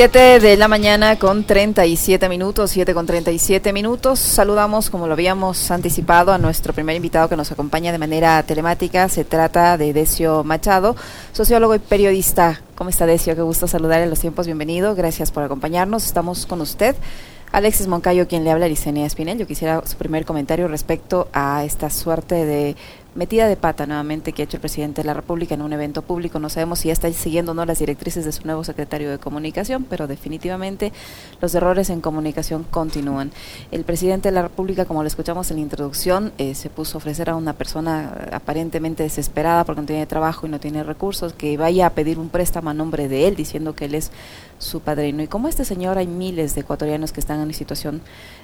7 de la mañana con 37 minutos, 7 con 37 minutos. Saludamos, como lo habíamos anticipado, a nuestro primer invitado que nos acompaña de manera telemática. Se trata de Decio Machado, sociólogo y periodista. ¿Cómo está Decio? Qué gusto saludar en los tiempos. Bienvenido. Gracias por acompañarnos. Estamos con usted. Alexis Moncayo, quien le habla, Licenia Espinel. Yo quisiera su primer comentario respecto a esta suerte de metida de pata nuevamente que ha hecho el presidente de la República en un evento público. No sabemos si ya está siguiendo o no las directrices de su nuevo secretario de Comunicación, pero definitivamente los errores en comunicación continúan. El presidente de la República, como lo escuchamos en la introducción, eh, se puso a ofrecer a una persona aparentemente desesperada porque no tiene trabajo y no tiene recursos, que vaya a pedir un préstamo a nombre de él, diciendo que él es su padrino. Y como este señor, hay miles de ecuatorianos que están en una situación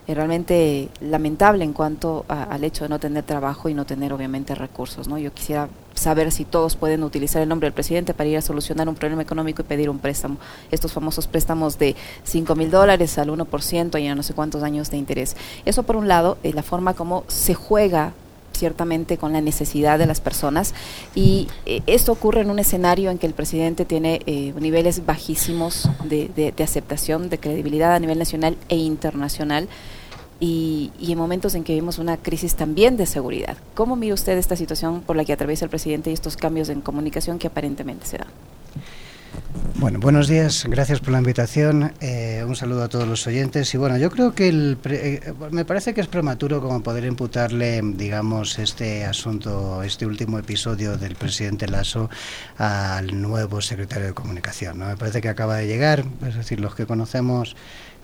eh, realmente lamentable en cuanto al hecho de no tener trabajo y no tener obviamente recursos. ¿no? Yo quisiera saber si todos pueden utilizar el nombre del presidente para ir a solucionar un problema económico y pedir un préstamo. Estos famosos préstamos de 5 mil dólares al 1% y a no sé cuántos años de interés. Eso por un lado, es la forma como se juega ciertamente con la necesidad de las personas y eh, esto ocurre en un escenario en que el presidente tiene eh, niveles bajísimos de, aceptación, de credibilidad a nivel nacional e internacional y, en momentos en que vimos una crisis también de seguridad. ¿Cómo mira usted esta situación por la que atraviesa el presidente y estos cambios en comunicación que aparentemente se dan? Bueno, buenos días, gracias por la invitación, eh, un saludo a todos los oyentes y bueno, yo creo que el eh, me parece que es prematuro como poder imputarle, digamos, este asunto, este último episodio del presidente Lasso al nuevo secretario de Comunicación. ¿no? Me parece que acaba de llegar, es decir, los que conocemos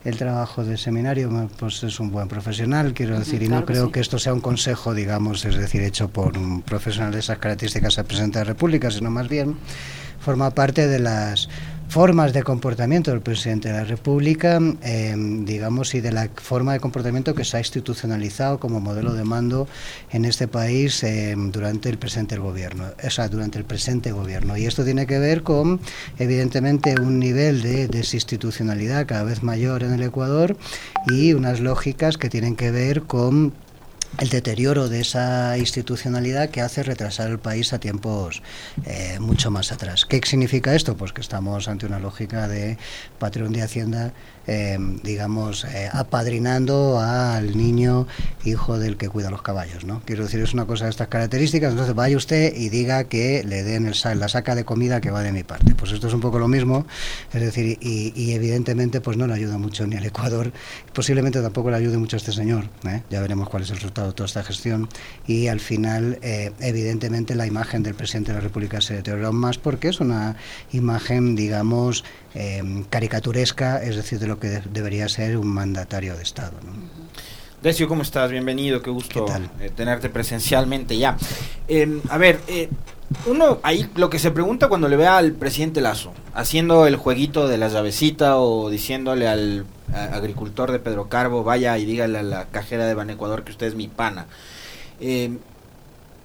el trabajo del seminario, pues es un buen profesional, quiero decir, y no creo que esto sea un consejo, digamos, es decir, hecho por un profesional de esas características a presidente de la República, sino más bien forma parte de las formas de comportamiento del presidente de la República, em, digamos, y de la forma de comportamiento que se ha institucionalizado como modelo de mando en este país em, durante el presente gobierno, o sea, durante el presente gobierno. Y esto tiene que ver con, evidentemente, un nivel de desinstitucionalidad cada vez mayor en el Ecuador y unas lógicas que tienen que ver con el deterioro de esa institucionalidad que hace retrasar el país a tiempos eh, mucho más atrás. ¿Qué significa esto? Pues que estamos ante una lógica de patrón de Hacienda eh, digamos, eh, apadrinando al niño hijo del que cuida los caballos, ¿no? Quiero decir, es una cosa de estas características, entonces vaya usted y diga que le den el, la saca de comida que va de mi parte. Pues esto es un poco lo mismo, es decir, y, evidentemente pues no le ayuda mucho ni al Ecuador, posiblemente tampoco le ayude mucho a este señor, ¿eh? ya veremos cuál es el resultado de toda esta gestión, y al final, evidentemente, la imagen del presidente de la República se deteriora aún más porque es una imagen, digamos, caricaturesca, es decir, de lo que debería ser un mandatario de Estado. ¿no? Decio, ¿cómo estás? Bienvenido, qué gusto eh, tenerte presencialmente ya. Em, a ver, eh, uno ahí lo que se pregunta cuando le ve al presidente Lazo haciendo el jueguito de la llavecita o diciéndole al agricultor de Pedro Carbo, vaya y dígale a la cajera de Ban Ecuador que usted es mi pana. Em,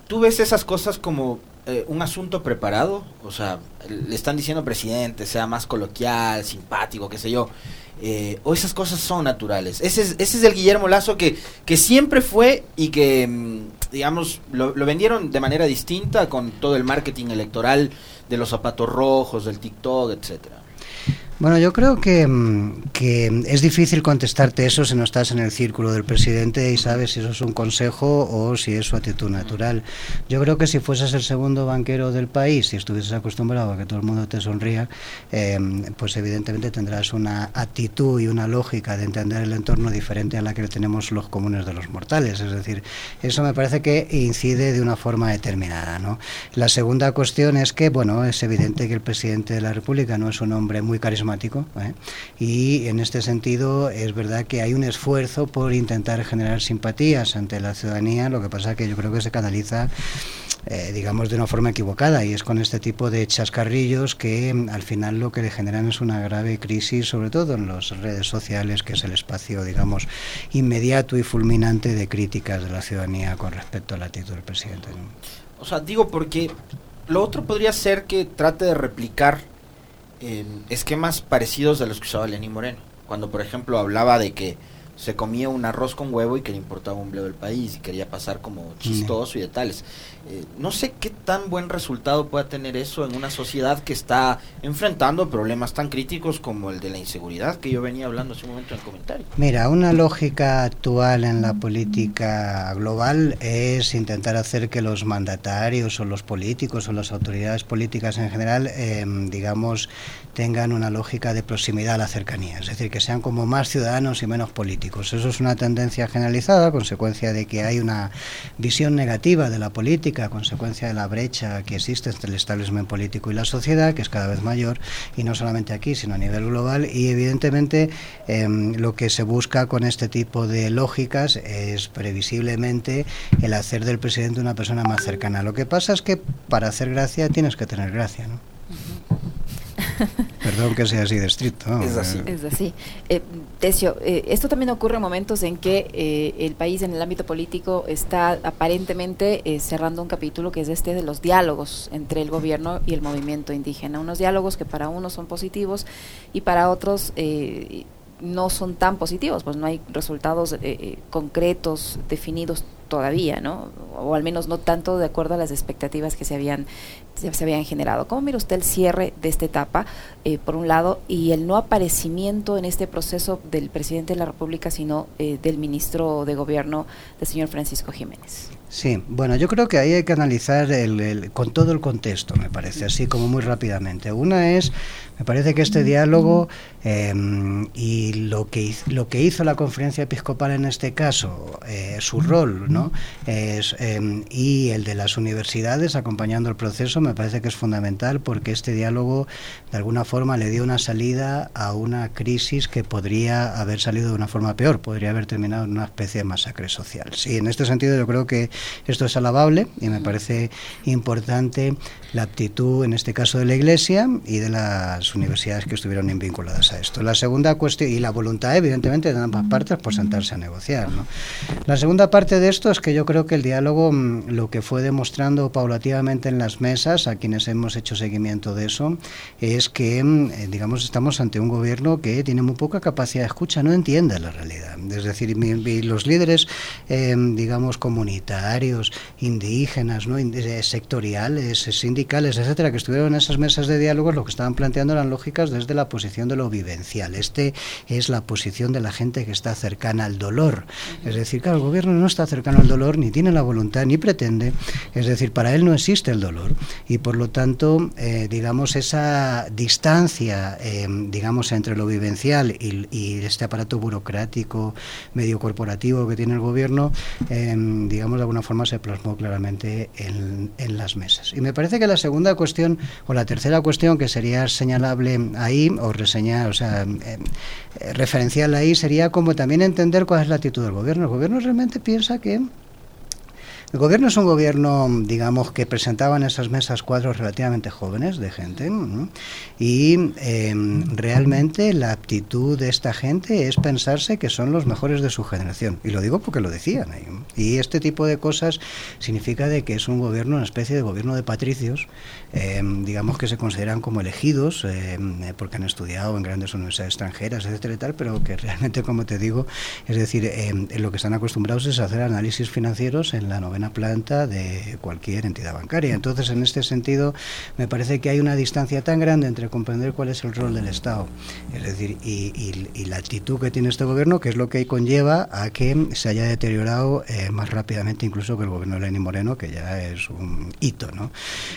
¿Tú ves esas cosas como eh, un asunto preparado? O sea, le están diciendo presidente, sea más coloquial, simpático, qué sé yo. Eh, o esas cosas son naturales. Ese es, ese es el Guillermo Lazo que, que siempre fue y que, mm, digamos, lo, vendieron de manera distinta con todo el marketing electoral de los zapatos rojos, del TikTok, etcétera. Bueno, yo creo que, mm, que, es difícil contestarte eso si no estás en el círculo del presidente y sabes si eso es un consejo o si es su actitud natural. Yo creo que si fueses el segundo banquero del país y estuvieses acostumbrado a que todo el mundo te sonría, eh, pues evidentemente tendrás una actitud y una lógica de entender el entorno diferente a la que tenemos los comunes de los mortales. Es decir, eso me parece que incide de una forma determinada. ¿no? La segunda cuestión es que, bueno, es evidente que el presidente de la República no es un hombre muy carismático ¿eh? y en este sentido es verdad que hay un esfuerzo por intentar generar simpatías ante la ciudadanía, lo que pasa que yo creo que se canaliza eh, digamos de una forma equivocada y es con este tipo de chascarrillos que mm, al final lo que le generan es una grave crisis sobre todo en las redes sociales que es el espacio digamos inmediato y fulminante de críticas de la ciudadanía con respecto a la actitud del presidente. O sea, digo porque lo otro podría ser que trate de replicar esquemas parecidos a los que usaba Lenín Moreno. Cuando, por ejemplo, hablaba de que se comía un arroz con huevo y que le importaba un bledo del país y quería pasar como chistoso y de tales. Eh, no sé qué tan buen resultado pueda tener eso en una sociedad que está enfrentando problemas tan críticos como el de la inseguridad que yo venía hablando hace un momento en el comentario. Mira, una lógica actual en la política global es intentar hacer que los mandatarios o los políticos o las autoridades políticas en general, em, digamos, tengan una lógica de proximidad a la cercanía, es decir, que sean como más ciudadanos y menos políticos. Eso es una tendencia generalizada, consecuencia de que hay una visión negativa de la política a consecuencia de la brecha que existe entre el establishment político y la sociedad, que es cada vez mayor, y no solamente aquí, sino a nivel global. Y evidentemente em, lo que se busca con este tipo de lógicas es previsiblemente el hacer del presidente una persona más cercana. Lo que pasa es que para hacer gracia tienes que tener gracia, ¿no? Perdón que sea así de estricto. Es así. Es así. Eh, Tesio, eh, esto también ocurre en momentos en que eh, el país en el ámbito político está aparentemente cerrando un capítulo que es este de los diálogos entre el gobierno y el movimiento indígena. Unos diálogos que para unos son positivos y para otros no son tan positivos, pues no hay resultados concretos, definidos todavía, ¿no? O al menos no tanto de acuerdo a las expectativas que se habían, se, habían generado. ¿Cómo mira usted el cierre de esta etapa, eh, por un lado, y el no aparecimiento en este proceso del presidente de la República, sino eh, del ministro de Gobierno, del señor Francisco Jiménez? Sí, bueno, yo creo que ahí hay que analizar el, con todo el contexto, me parece, así como muy rápidamente. Una es, me parece que este diálogo em, y lo que, lo que hizo la conferencia episcopal en este caso, eh, su rol, ¿no? Es, em, y el de las universidades acompañando el proceso, me parece que es fundamental porque este diálogo de alguna forma le dio una salida a una crisis que podría haber salido de una forma peor, podría haber terminado en una especie de masacre social. Sí, en este sentido yo creo que esto es alabable y me parece importante la aptitud, en este caso, de la Iglesia y de las universidades que estuvieron vinculadas a esto. La segunda cuestión, y la voluntad, evidentemente, de ambas partes por sentarse a negociar. La segunda parte de esto es que yo creo que el diálogo, mm, lo que fue demostrando paulativamente en las mesas, a quienes hemos hecho seguimiento de eso, es que, mm, eh, digamos, estamos ante un gobierno que tiene muy poca capacidad de escucha, no entiende la realidad. Es decir, los líderes, eh, digamos, comunitarios, indígenas, ¿no? Eh, sectoriales, sindicales, etcétera, que estuvieron en esas mesas de diálogo, lo que estaban planteando eran lógicas desde la posición de lo vivencial. Este es la posición de la gente que está cercana al dolor. Es decir, claro, el gobierno no está cercano al dolor, ni tiene la voluntad, ni pretende. Es decir, para él no existe el dolor. Y por lo tanto, eh, digamos, esa distancia, eh, digamos, entre lo vivencial y, este aparato burocrático, medio corporativo que tiene el gobierno, digamos, de alguna forma se plasmó claramente en, las mesas. Y me parece que la segunda cuestión, o la tercera cuestión que sería señalable ahí, o reseñar, o sea, eh, eh, referencial ahí, sería como también entender cuál es la actitud del gobierno. El gobierno realmente piensa que el gobierno es un gobierno, digamos, que presentaba en esas mesas cuadros relativamente jóvenes de gente y em, realmente la actitud de esta gente es pensarse que son los mejores de su generación. Y lo digo porque lo decían. Y este tipo de cosas significa de que es un gobierno, una especie de gobierno de patricios, em, digamos que se consideran como elegidos em, porque han estudiado en grandes universidades extranjeras, etcétera y tal, pero que realmente, como te digo, es decir, lo que están acostumbrados es hacer análisis financieros en la novela una planta de cualquier entidad bancaria. Entonces, en este sentido, me parece que hay una distancia tan grande entre comprender cuál es el rol del Estado, es decir, y, la actitud que tiene este gobierno, que es lo que conlleva a que se haya deteriorado eh, más rápidamente incluso que el gobierno de Lenín Moreno, que ya es un hito. ¿no?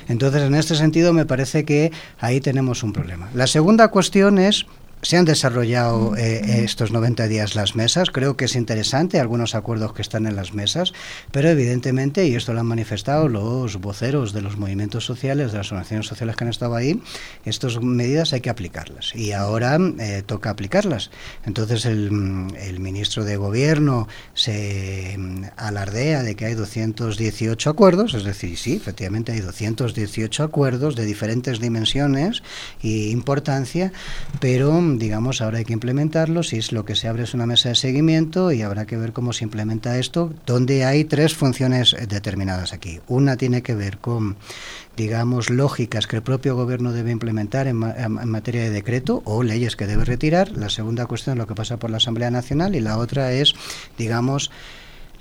Entonces, en este sentido, me parece que ahí tenemos un problema. La segunda cuestión es se han desarrollado eh, estos 90 días las mesas, creo que es interesante algunos acuerdos que están en las mesas, pero evidentemente, y esto lo han manifestado los voceros de los movimientos sociales, de las organizaciones sociales que han estado ahí, estas medidas hay que aplicarlas y ahora eh, toca aplicarlas. Entonces el, ministro de Gobierno se mm, alardea de que hay 218 acuerdos, es decir, sí, efectivamente hay 218 acuerdos de diferentes dimensiones e importancia, pero digamos, ahora hay que implementarlos y es lo que se abre es una mesa de seguimiento y habrá que ver cómo se implementa esto, donde hay tres funciones determinadas aquí. Una tiene que ver con digamos, lógicas que el propio gobierno debe implementar en, materia de decreto o leyes que debe retirar. La segunda cuestión es lo que pasa por la Asamblea Nacional y la otra es, digamos,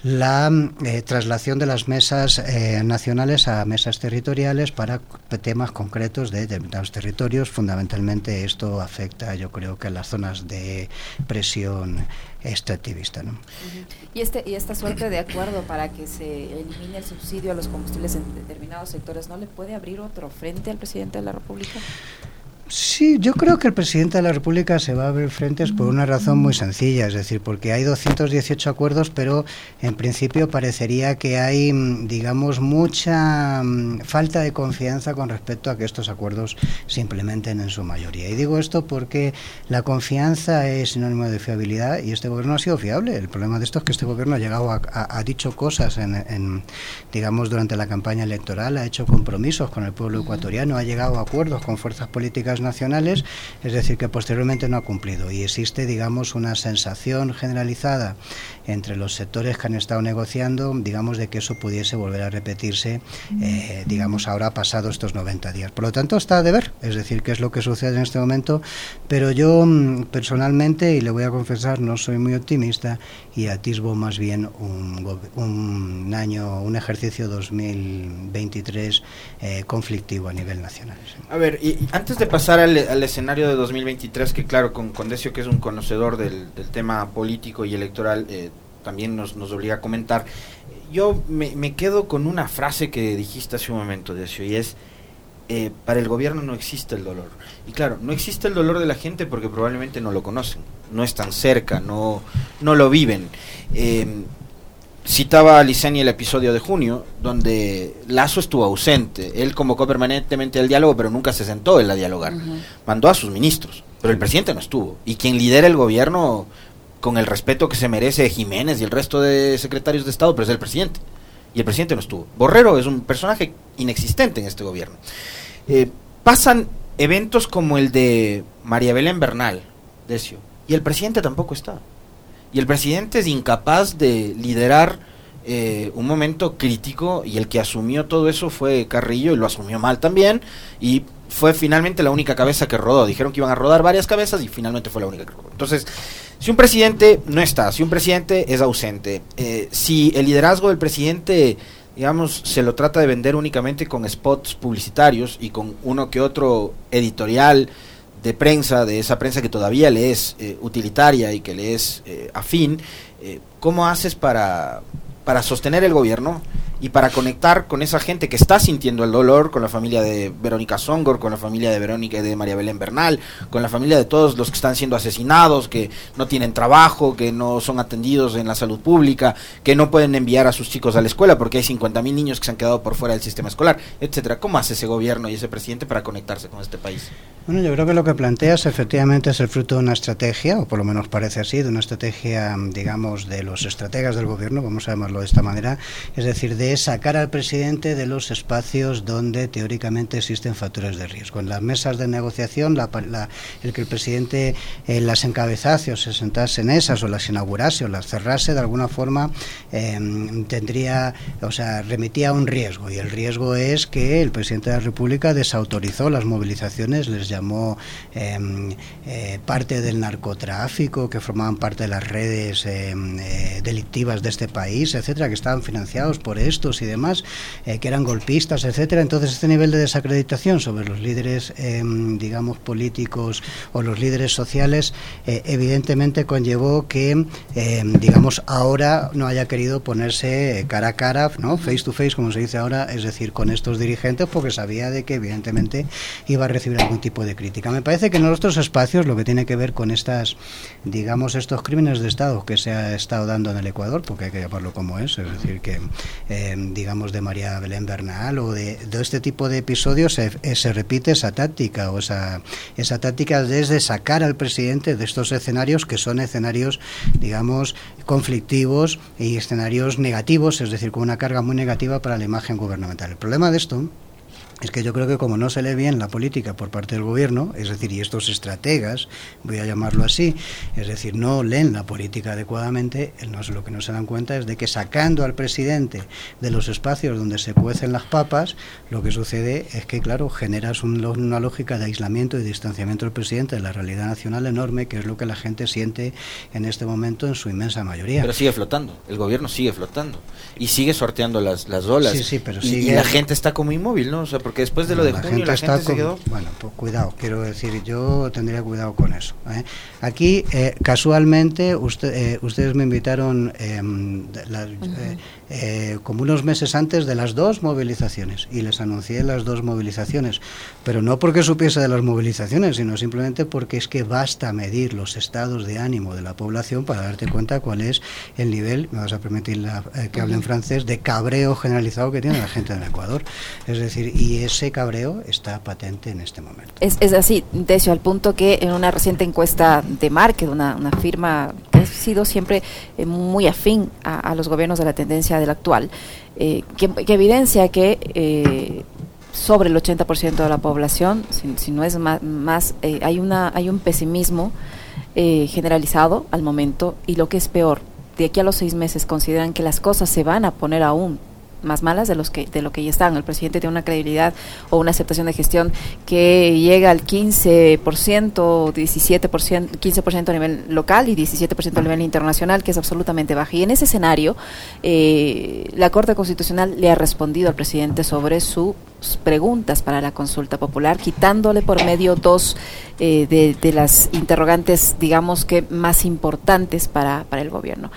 la eh, traslación de las mesas eh, nacionales a mesas territoriales para temas concretos de determinados territorios. Fundamentalmente esto afecta, yo creo que a las zonas de presión extractivista. ¿no? ¿Y, este, ¿Y esta suerte de acuerdo para que se elimine el subsidio a los combustibles en determinados sectores no le puede abrir otro frente al presidente de la República? Sí, yo creo que el presidente de la República se va a abrir frentes por una razón muy sencilla, es decir, porque hay 218 acuerdos, pero en principio parecería que hay, mm, digamos, mucha mm, falta de confianza con respecto a que estos acuerdos se implementen en su mayoría. Y digo esto porque la confianza es sinónimo de fiabilidad y este gobierno ha sido fiable. El problema de esto es que este gobierno ha llegado a, ha dicho cosas en, digamos, durante la campaña electoral, ha hecho compromisos con el pueblo ecuatoriano, ha llegado a acuerdos con fuerzas políticas nacionales, es decir, que posteriormente no ha cumplido. Y existe, digamos, una sensación generalizada entre los sectores que han estado negociando, digamos, de que eso pudiese volver a repetirse, eh, digamos, ahora pasado estos 90 días. Por lo tanto, está de ver, es decir, qué es lo que sucede en este momento, pero yo mm, personalmente, y le voy a confesar, no soy muy optimista y atisbo más bien un, un año, un ejercicio 2023 eh, conflictivo a nivel nacional. A ver, y antes de pasar al, escenario de 2023, que claro, con, con que es un conocedor del, tema político y electoral, eh, también nos, nos obliga a comentar. Yo me, me, quedo con una frase que dijiste hace un momento, Decio, y es, eh, para el gobierno no existe el dolor. Y claro, no existe el dolor de la gente porque probablemente no lo conocen, no están cerca, no, no lo viven. Eh, Citaba a Liceni el episodio de junio, donde Lazo estuvo ausente. Él convocó permanentemente el diálogo, pero nunca se sentó él a dialogar. Mandó a sus ministros, pero el presidente no estuvo. Y quien lidera el gobierno, con el respeto que se merece Jiménez y el resto de secretarios de Estado, pero es el presidente. Y el presidente no estuvo. Borrero es un personaje inexistente en este gobierno. Eh, pasan eventos como el de María Belén Bernal, Decio, y el presidente tampoco está. Y el presidente es incapaz de liderar eh, un momento crítico y el que asumió todo eso fue Carrillo y lo asumió mal también y fue finalmente la única cabeza que rodó. Dijeron que iban a rodar varias cabezas y finalmente fue la única que rodó. Entonces, si un presidente no está, si un presidente es ausente, eh, si el liderazgo del presidente digamos, se lo trata de vender únicamente con spots publicitarios y con uno que otro editorial de prensa, de esa prensa que todavía le es eh, utilitaria y que le es eh, afín, eh, ¿cómo haces para, para sostener el gobierno y para conectar con esa gente que está sintiendo el dolor, con la familia de Verónica Songor, con la familia de Verónica y de María Belén Bernal, con la familia de todos los que están siendo asesinados, que no tienen trabajo, que no son atendidos en la salud pública, que no pueden enviar a sus chicos a la escuela porque hay 50 mil niños que se han quedado por fuera del sistema escolar, etcétera. ¿Cómo hace ese gobierno y ese presidente para conectarse con este país? Bueno, yo creo que lo que planteas efectivamente es el fruto de una estrategia, o por lo menos parece así, de una estrategia, digamos, de los estrategas del gobierno, vamos a llamarlo de esta manera, es decir, de sacar al presidente de los espacios donde teóricamente existen factores de riesgo. En las mesas de negociación, el que el presidente eh, las encabezase o se sentase en esas o las inaugurase o las cerrase, de alguna forma em, tendría, o sea, remitía a un riesgo. Y el riesgo es que el presidente de la República desautorizó las movilizaciones, les llamó em, eh, parte del narcotráfico, que formaban parte de las redes em, eh, delictivas de este país, etcétera, que estaban financiados por y demás, eh, que eran golpistas, etcétera. Entonces, este nivel de desacreditación sobre los líderes, em, digamos, políticos o los líderes sociales, eh, evidentemente conllevó que, em, digamos, ahora no haya querido ponerse cara a cara, ¿no? Face to face, como se dice ahora, es decir, con estos dirigentes, porque sabía de que, evidentemente, iba a recibir algún tipo de crítica. Me parece que en otros espacios, lo que tiene que ver con estas, digamos, estos crímenes de Estado que se ha estado dando en el Ecuador, porque hay que llamarlo como es, es decir, que Digamos, de María Belén Bernal o de, este tipo de episodios se, eh, se, repite esa táctica o esa, esa táctica desde sacar al presidente de estos escenarios que son escenarios, digamos, conflictivos y escenarios negativos, es decir, con una carga muy negativa para la imagen gubernamental. El problema de esto es que yo creo que como no se lee bien la política por parte del gobierno, es decir, y estos estrategas, voy a llamarlo así, es decir, no leen la política adecuadamente, no, lo que no se dan cuenta es de que sacando al presidente de los espacios donde se cuecen las papas, lo que sucede es que, claro, generas una lógica de aislamiento y distanciamiento del presidente de la realidad nacional enorme, que es lo que la gente siente en este momento en su inmensa mayoría. Pero sigue flotando, el gobierno sigue flotando y sigue sorteando las, las olas. Sí, sí, pero y, la gente está como inmóvil, ¿no? O sea, porque después de lo de la junio gente la gente se quedó... Bueno, pues cuidado, quiero decir, yo tendría cuidado con eso. ¿eh? Aquí, eh, casualmente, usted, eh, ustedes me invitaron em, como unos meses antes de las dos movilizaciones y les anuncié las dos movilizaciones, pero no porque supiese de las movilizaciones, sino simplemente porque es que basta medir los estados de ánimo de la población para darte cuenta cuál es el nivel, me vas a permitir que hable en francés, de cabreo generalizado que tiene la gente en Ecuador. Es decir, y ese cabreo está patente en este momento. Es, es así, Decio, al punto que en una reciente encuesta de Market, una, una firma que ha sido siempre eh, muy afín a, los gobiernos de la tendencia del actual, eh, que, evidencia que eh, sobre el 80% de la población, si, no es más, más hay, una, hay un pesimismo generalizado al momento y lo que es peor, de aquí a los seis meses consideran que las cosas se van a poner aún más malas de los que de lo que ya están. El presidente tiene una credibilidad o una aceptación de gestión que llega al 15%, 17%, 15% a nivel local y 17% a nivel internacional, que es absolutamente baja. Y en ese escenario, eh, la Corte Constitucional le ha respondido al presidente sobre sus preguntas para la consulta popular, quitándole por medio dos eh, de, de, las interrogantes, digamos que más importantes para, para el gobierno.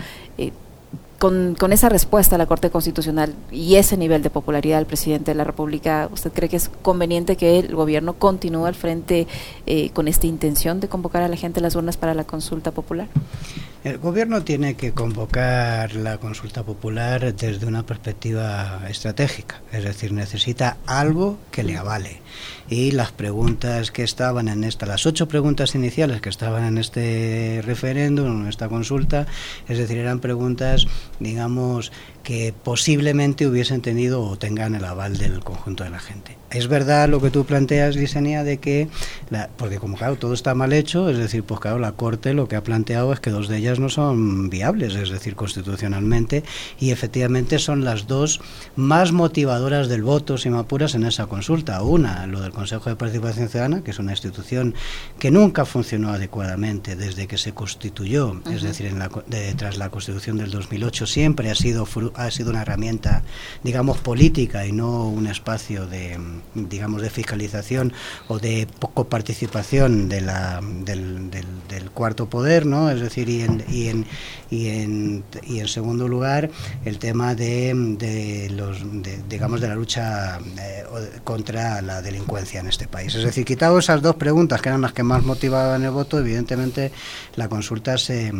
Con, con, esa respuesta a la Corte Constitucional y ese nivel de popularidad del presidente de la República, ¿usted cree que es conveniente que el gobierno continúe al frente eh, con esta intención de convocar a la gente a las urnas para la consulta popular? El gobierno tiene que convocar la consulta popular desde una perspectiva estratégica, es decir, necesita algo que le avale. Y las preguntas que estaban en esta, las ocho preguntas iniciales que estaban en este referéndum, en esta consulta, es decir, eran preguntas, digamos, que posiblemente hubiesen tenido o tengan el aval del conjunto de la gente. Es verdad lo que tú planteas, Lisenia, de que, la, porque como claro, todo está mal hecho, es decir, pues claro, la Corte lo que ha planteado es que dos de ellas no son viables, es decir, constitucionalmente, y efectivamente son las dos más motivadoras del voto, si me apuras, en esa consulta. Una, lo del Consejo de Participación Ciudadana, que es una institución que nunca funcionó adecuadamente desde que se constituyó, es decir, en la, tras la Constitución del 2008, siempre ha sido ha sido una herramienta, digamos, política y no un espacio de, digamos, de fiscalización o de poco participación de la, del, cuarto poder, ¿no? Es decir, y en, y en, y en, y en segundo lugar, el tema de, de los, digamos, de la lucha eh, contra la delincuencia en este país. Es decir, quitado esas dos preguntas que eran las que más motivaban el voto, evidentemente la consulta se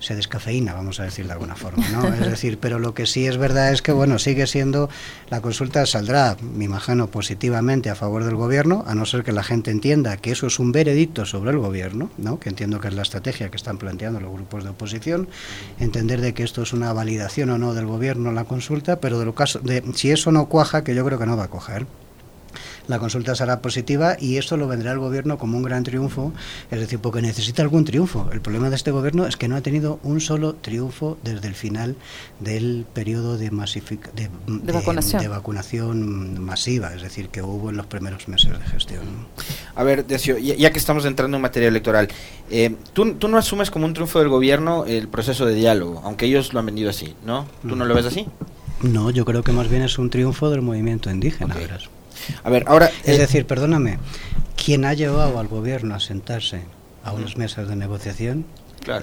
se descafeína, vamos a decir de alguna forma, ¿no? Es decir, pero lo que sí es verdad es que, bueno, sigue siendo, la consulta saldrá, me imagino, positivamente a favor del gobierno, a no ser que la gente entienda que eso es un veredicto sobre el gobierno, ¿no? Que entiendo que es la estrategia que están planteando los grupos de oposición, entender de que esto es una validación o no del gobierno la consulta, pero de lo caso, de si eso no cuaja, que yo creo que no va a coger la consulta será positiva y esto lo vendrá el gobierno como un gran triunfo, es decir, porque necesita algún triunfo. El problema de este gobierno es que no ha tenido un solo triunfo desde el final del periodo de, de, vacunación. masiva, es decir, que hubo en los primeros meses de gestión. A ver, Decio, ya, que estamos entrando en materia electoral, eh, ¿tú, ¿tú, no asumes como un triunfo del gobierno el proceso de diálogo, aunque ellos lo han vendido así, ¿no? ¿Tú no, lo ves así? No, yo creo que más bien es un triunfo del movimiento indígena. A ver, ahora... Es eh, decir, perdóname, quien ha llevado al gobierno a sentarse a unas mesas de negociación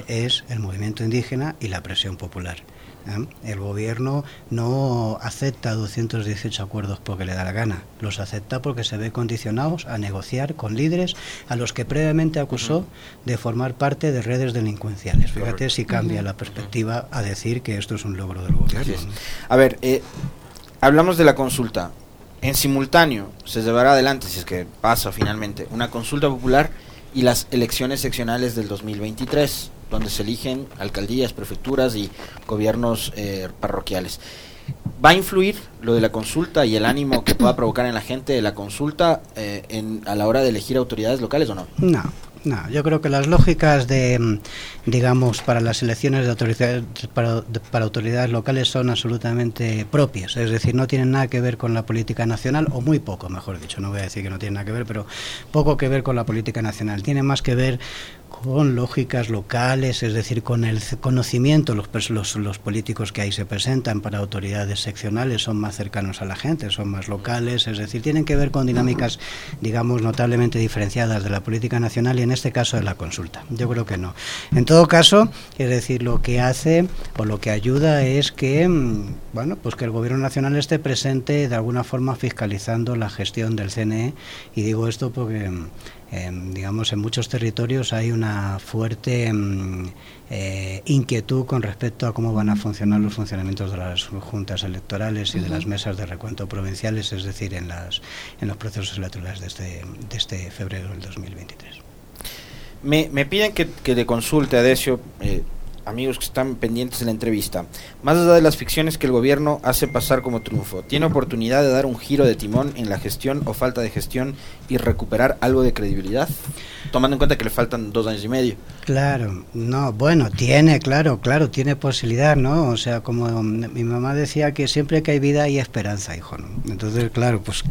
es el movimiento indígena y la presión popular. ¿eh? El gobierno no acepta 218 acuerdos porque le da la gana, los acepta porque se ve condicionados a negociar con líderes a los que previamente acusó de formar parte de redes delincuenciales. Fíjate si cambia la perspectiva a decir que esto es un logro del gobierno. A ver, eh, hablamos de la consulta en simultáneo se llevará adelante, si es que pasa finalmente, una consulta popular y las elecciones seccionales del 2023, donde se eligen alcaldías, prefecturas y gobiernos eh, parroquiales. ¿Va a influir lo de la consulta y el ánimo que pueda provocar en la gente de la consulta eh, en, a la hora de elegir autoridades locales o no? No, no, yo creo que las lógicas de, mm, digamos, para las elecciones de autoridades, para, autoridades locales son absolutamente propias. Es decir, no tienen nada que ver con la política nacional, o muy poco, mejor dicho. No voy a decir que no tienen nada que ver, pero poco que ver con la política nacional. Tiene más que ver con lógicas locales, es decir, con el conocimiento, los, los, los, políticos que ahí se presentan para autoridades seccionales son más cercanos a la gente, son más locales, es decir, tienen que ver con dinámicas, digamos, notablemente diferenciadas de la política nacional y en este caso de la consulta. Yo creo que no. En todo caso, es decir, lo que hace o lo que ayuda es que, mm, bueno, pues que el gobierno nacional esté presente de alguna forma fiscalizando la gestión del CNE y digo esto porque mm, digamos, en muchos territorios hay una fuerte mm, eh, inquietud con respecto a cómo van a funcionar los funcionamientos de las juntas electorales y de las mesas de recuento provinciales, es decir, en, las, en los procesos electorales de este, de este febrero del 2023. Me, me piden que, que le consulte, Adesio, eh, amigos que están pendientes de la entrevista, más allá de las ficciones que el gobierno hace pasar como triunfo, ¿tiene oportunidad de dar un giro de timón en la gestión o falta de gestión y recuperar algo de credibilidad? Tomando en cuenta que le faltan dos años y medio. Claro, no, bueno, tiene, claro, claro, tiene posibilidad, ¿no? O sea, como mi mamá decía que siempre que hay vida hay esperanza, hijo, ¿no? Entonces, claro, pues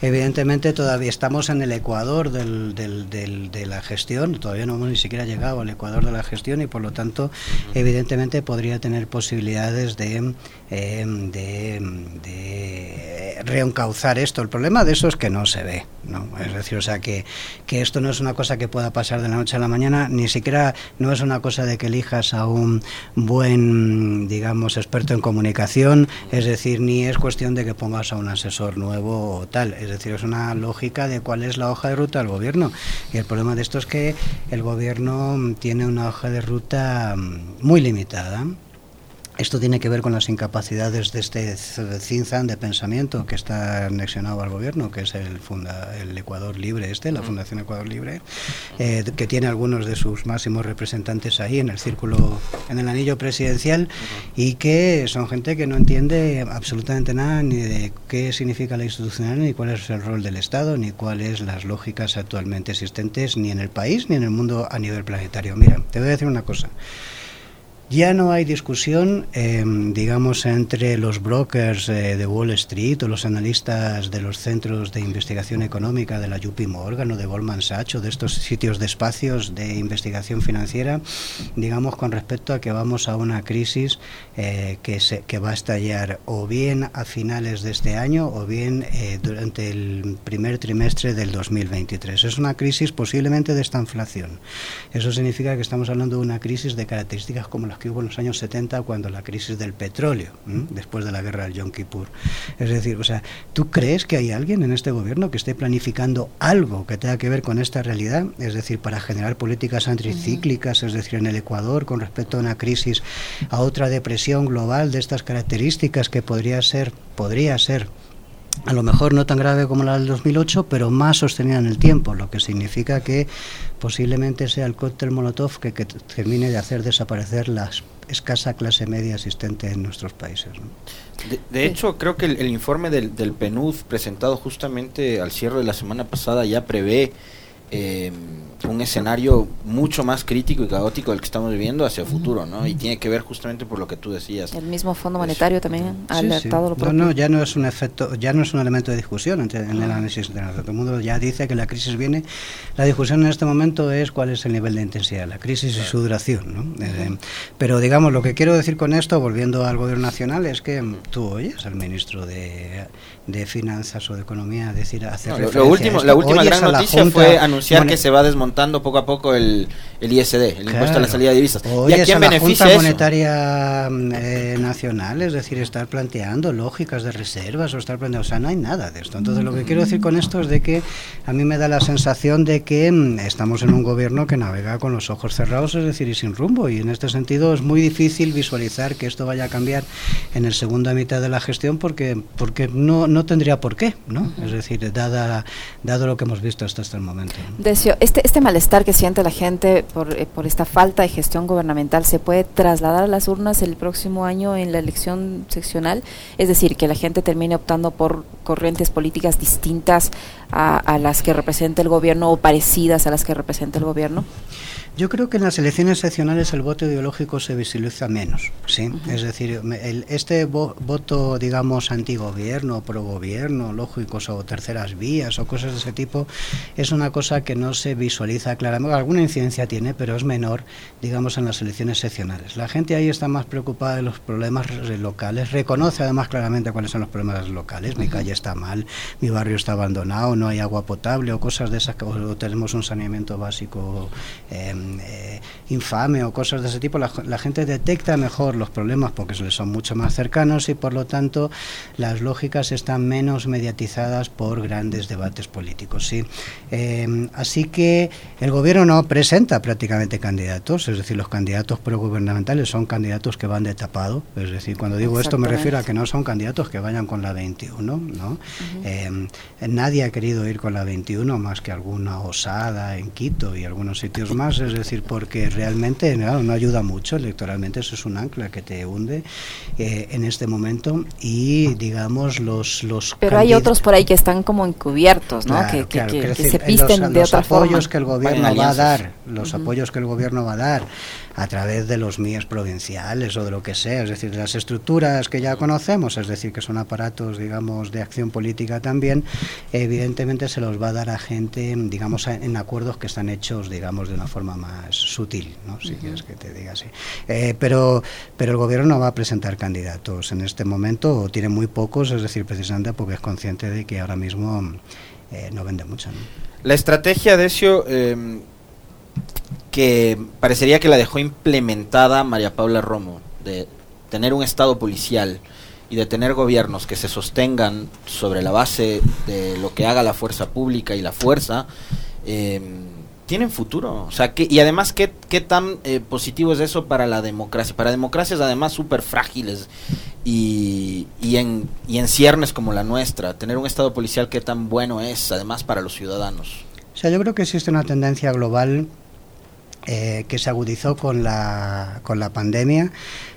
evidentemente todavía estamos en el ecuador del, del, del, de la gestión, todavía no hemos ni siquiera llegado al ecuador de la gestión y por lo tanto evidentemente podría tener posibilidades de, eh, de, reencauzar esto. El problema de eso es que no se ve, ¿no? Es decir, o sea, que, que esto no es una cosa que pueda pasar de la noche a la mañana, ni siquiera no es una cosa de que elijas a un buen, digamos, experto en comunicación, es decir, ni es cuestión de que pongas a un asesor nuevo o tal, es decir, es una lógica de cuál es la hoja de ruta del gobierno. Y el problema de esto es que el gobierno tiene una hoja de ruta muy limitada. Esto tiene que ver con las incapacidades de este Cinzan de pensamiento que está anexionado al gobierno, que es el, funda, el Ecuador Libre, este, la Fundación Ecuador Libre, eh, que tiene algunos de sus máximos representantes ahí en el círculo, en el anillo presidencial, y que son gente que no entiende absolutamente nada ni de qué significa la institucional, ni cuál es el rol del Estado, ni cuáles las lógicas actualmente existentes, ni en el país ni en el mundo a nivel planetario. Mira, te voy a decir una cosa. Ya no hay discusión, em, digamos, entre los brokers eh, de Wall Street o los analistas de los centros de investigación económica de la JP Morgan o de Goldman Sachs o de estos sitios de espacios de investigación financiera, digamos, con respecto a que vamos a una crisis eh, que, se, que va a estallar o bien a finales de este año o bien eh, durante el primer trimestre del 2023. Es una crisis posiblemente de esta inflación. Eso significa que estamos hablando de una crisis de características como las que hubo en los años 70 cuando la crisis del petróleo, después de la guerra del Yom Kippur. Es decir, o sea, ¿tú crees que hay alguien en este gobierno que esté planificando algo que tenga que ver con esta realidad? Es decir, para generar políticas anticíclicas, es decir, en el Ecuador con respecto a una crisis, a otra depresión global de estas características que podría ser, podría ser a lo mejor no tan grave como la del 2008, pero más sostenida en el tiempo, lo que significa que posiblemente sea el cóctel Molotov que, termine de hacer desaparecer la escasa clase media existente en nuestros países. De, hecho, creo que el, informe del, del PNUD presentado justamente al cierre de la semana pasada ya prevé eh, un escenario mucho más crítico y caótico del que estamos viviendo hacia el futuro, ¿no? Y tiene que ver justamente por lo que tú decías. El mismo Fondo Monetario también ha alertado lo propio. No, no, ya no es un efecto, ya no es un elemento de discusión en el análisis internacional. Todo el mundo ya dice que la crisis viene. La discusión en este momento es cuál es el nivel de intensidad de la crisis y su duración, ¿no? Eh, pero digamos, lo que quiero decir con esto, volviendo al gobierno nacional, es que tú oyes al ministro de, de Finanzas o de Economía decir hacer lo, último, La última gran noticia fue anunciar que se va desmontando poco a poco el, el ISD, el impuesto a la salida de divisas. ¿Y a quién la Junta Monetaria mm, eh, Nacional, es decir, estar planteando lógicas de reservas o estar planteando, o sea, no hay nada de esto. Entonces, lo que quiero decir con esto es de que a mí me da la sensación de que mm, estamos en un gobierno que navega con los ojos cerrados, es decir, y sin rumbo. Y en este sentido es muy difícil visualizar que esto vaya a cambiar en el segunda mitad de la gestión porque porque no no tendría por qué, ¿no? Es decir, dada, dado lo que hemos visto hasta este momento. Decio, este, este malestar que siente la gente por, eh, por esta falta de gestión gubernamental, ¿se puede trasladar a las urnas el próximo año en la elección seccional? Es decir, que la gente termine optando por corrientes políticas distintas a, a las que representa el gobierno o parecidas a las que representa el gobierno? Yo creo que en las elecciones seccionales el voto ideológico se visibiliza menos, ¿sí? Es decir, el, este voto, digamos, antigobierno, pro-gobierno, lógicos o terceras vías o cosas de ese tipo, es una cosa que no se visualiza claramente. Alguna incidencia tiene, pero es menor, digamos, en las elecciones seccionales. La gente ahí está más preocupada de los problemas locales, reconoce además claramente cuáles son los problemas locales. Mi calle está mal, mi barrio está abandonado, no hay agua potable o cosas de esas, o tenemos un saneamiento básico. Eh, eh, infame o cosas de ese tipo, la, gente detecta mejor los problemas porque les son mucho más cercanos y por lo tanto las lógicas están menos mediatizadas por grandes debates políticos. ¿sí? Eh, así que el gobierno no presenta prácticamente candidatos, es decir, los candidatos progubernamentales son candidatos que van de tapado, es decir, cuando digo esto me refiero a que no son candidatos que vayan con la 21, ¿no? Eh, nadie ha querido ir con la 21 más que alguna osada en Quito y algunos sitios más, es decir, porque realmente no, ayuda mucho electoralmente, eso es un ancla que te hunde eh, en este momento y digamos los... los Pero hay otros por ahí que están como encubiertos, ¿no? que, se pisten de otra forma. Los apoyos que el gobierno va a dar, los apoyos que el gobierno va a dar a través de los míos provinciales o de lo que sea, es decir, de las estructuras que ya conocemos, es decir, que son aparatos, digamos, de acción política también, evidentemente se los va a dar a gente, digamos, en acuerdos que están hechos, digamos, de una forma más sutil, ¿no? si quieres que te diga así. Eh, pero, pero el gobierno no va a presentar candidatos en este momento, o tiene muy pocos, es decir, precisamente porque es consciente de que ahora mismo eh, no vende mucho. La estrategia de eso eh, que parecería que la dejó implementada María Paula Romo, de tener un Estado policial y de tener gobiernos que se sostengan sobre la base de lo que haga la fuerza pública y la fuerza, eh, tienen futuro. O sea, que, y además, ¿qué, qué tan eh, positivo es eso para la democracia? Para democracias además súper frágiles y, y, en, y en ciernes como la nuestra, tener un Estado policial, ¿qué tan bueno es además para los ciudadanos? O sea, yo creo que existe una tendencia global eh, que se agudizó con la, con la pandemia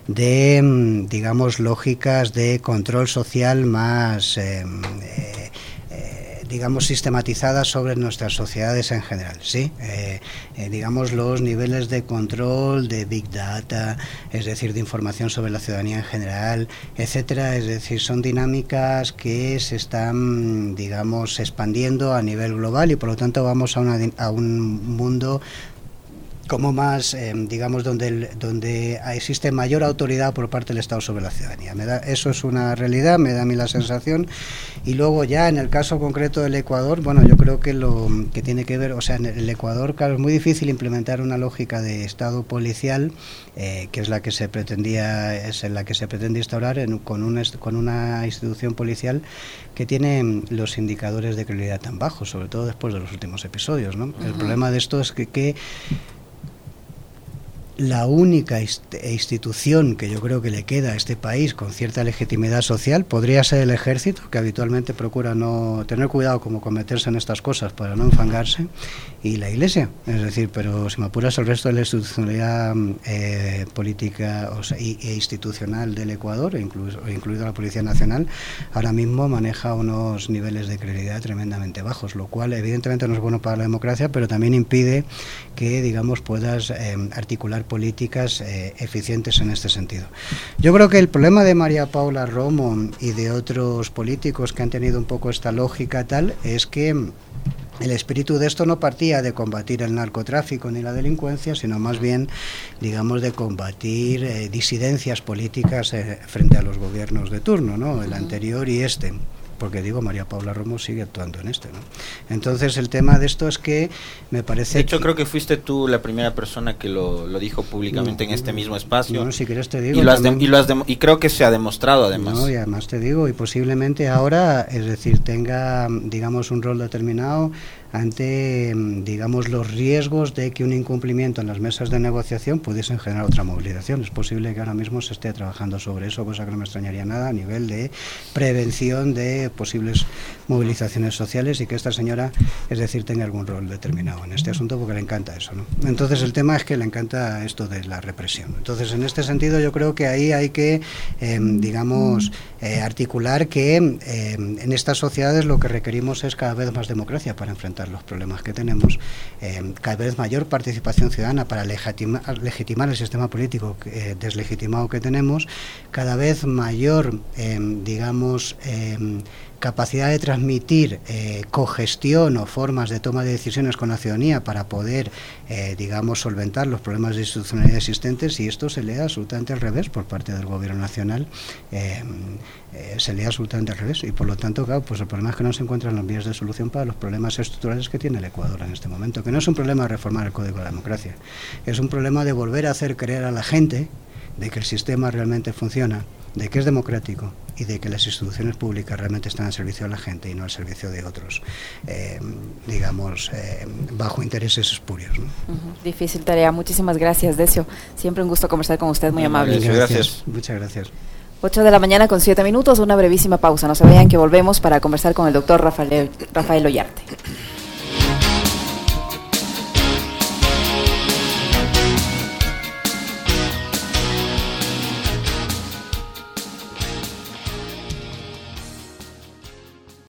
de, mm, digamos, lógicas de control social más, em, eh, eh, digamos, sistematizadas sobre nuestras sociedades en general, ¿sí? digamos, los niveles de control de Big Data, es decir, de información sobre la ciudadanía en general, etcétera, es decir, son dinámicas que se están, digamos, expandiendo a nivel global y por lo tanto vamos a, una, a un mundo como más, eh, digamos, donde, donde existe mayor autoridad por parte del Estado sobre la ciudadanía. Me da, eso es una realidad, me da a mí la sensación. Y luego ya en el caso concreto del Ecuador, bueno, yo creo que lo que tiene que ver, o sea, en el Ecuador, claro, es muy difícil implementar una lógica de Estado policial, eh, que es la que se pretendía, es en la que se pretende instaurar con, un, con una institución policial que tiene los indicadores de credibilidad tan bajos, sobre todo después de los últimos episodios. ¿no? El problema de esto es que, que la única institución que yo creo que le queda a este país con cierta legitimidad social podría ser el ejército, que habitualmente procura no tener cuidado como cometerse en estas cosas para no enfangarse, y la iglesia. Es decir, pero si me apuras el resto de la institucionalidad eh, política o e institucional del Ecuador, incluso, incluido la Policía Nacional, ahora mismo maneja unos niveles de credibilidad tremendamente bajos, lo cual evidentemente no es bueno para la democracia, pero también impide que, digamos, puedas eh, articular políticas eh, eficientes en este sentido. Yo creo que el problema de María Paula Romo y de otros políticos que han tenido un poco esta lógica tal es que el espíritu de esto no partía de combatir el narcotráfico ni la delincuencia, sino más bien, digamos, de combatir eh, disidencias políticas eh, frente a los gobiernos de turno, ¿no? el anterior y este porque digo, María Paula Romo sigue actuando en este. ¿no? Entonces, el tema de esto es que me parece. De hecho, creo que fuiste tú la primera persona que lo, lo dijo públicamente en este mismo espacio. No, si quieres te digo. Y, lo has y, lo has y creo que se ha demostrado además. No, y además te digo, y posiblemente ahora, es decir, tenga, digamos, un rol determinado ante, mm, digamos, los riesgos de que un incumplimiento en las mesas de negociación pudiesen generar otra movilización. Es posible que ahora mismo se esté trabajando sobre eso, cosa que no me extrañaría nada a nivel de prevención de posibles movilizaciones sociales y que esta señora, es decir, tenga algún rol determinado en este asunto porque le encanta eso. ¿no? Entonces el tema es que le encanta esto de la represión. Entonces en este sentido yo creo que ahí hay que, em, digamos, eh, articular que em, en estas sociedades lo que requerimos es cada vez más democracia para enfrentar los problemas que tenemos, em, cada vez mayor participación ciudadana para legitimar, el sistema político eh, deslegitimado que tenemos, cada vez mayor, digamos, capacidad de transmitir eh, cogestión o formas de toma de decisiones con la ciudadanía para poder, eh, digamos, solventar los problemas de institucionalidad existentes y esto se lee absolutamente al revés por parte del Gobierno Nacional, eh, se lee absolutamente al revés y por lo tanto, claro, pues el problema es que no se encuentran las vías de solución para los problemas estructurales que tiene el Ecuador en este momento, que no es un problema de reformar el Código de la Democracia, es un problema de volver a hacer creer a la gente de que el sistema realmente funciona, de que es democrático y de que las instituciones públicas realmente están al servicio de la gente y no al servicio de otros, eh, digamos, eh, bajo intereses espurios. Difícil tarea. Muchísimas gracias, Decio. Siempre un gusto conversar con usted, muy amable. Gracias. Muchas gracias. 8 de la mañana con 7 minutos, una brevísima pausa. No se vayan que volvemos para conversar con el doctor Rafael, Rafael Ollarte.